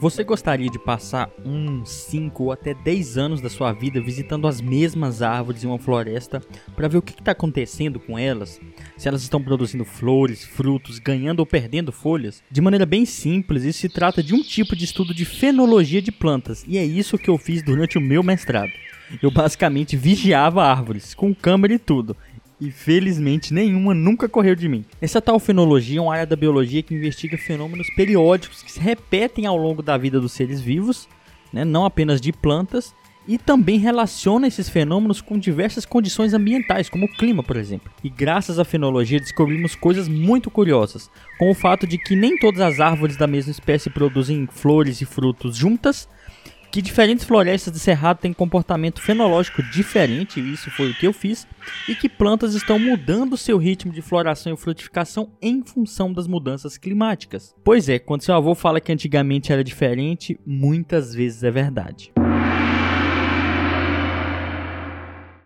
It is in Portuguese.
Você gostaria de passar uns 5 ou até 10 anos da sua vida visitando as mesmas árvores em uma floresta para ver o que está acontecendo com elas? Se elas estão produzindo flores, frutos, ganhando ou perdendo folhas? De maneira bem simples, isso se trata de um tipo de estudo de fenologia de plantas e é isso que eu fiz durante o meu mestrado. Eu basicamente vigiava árvores, com câmera e tudo, e felizmente nenhuma nunca correu de mim. Essa tal fenologia é uma área da biologia que investiga fenômenos periódicos que se repetem ao longo da vida dos seres vivos, né, não apenas de plantas, e também relaciona esses fenômenos com diversas condições ambientais, como o clima, por exemplo. E graças à fenologia descobrimos coisas muito curiosas, como o fato de que nem todas as árvores da mesma espécie produzem flores e frutos juntas, que diferentes florestas de cerrado têm comportamento fenológico diferente, isso foi o que eu fiz, e que plantas estão mudando seu ritmo de floração e frutificação em função das mudanças climáticas. Pois é, quando seu avô fala que antigamente era diferente, muitas vezes é verdade.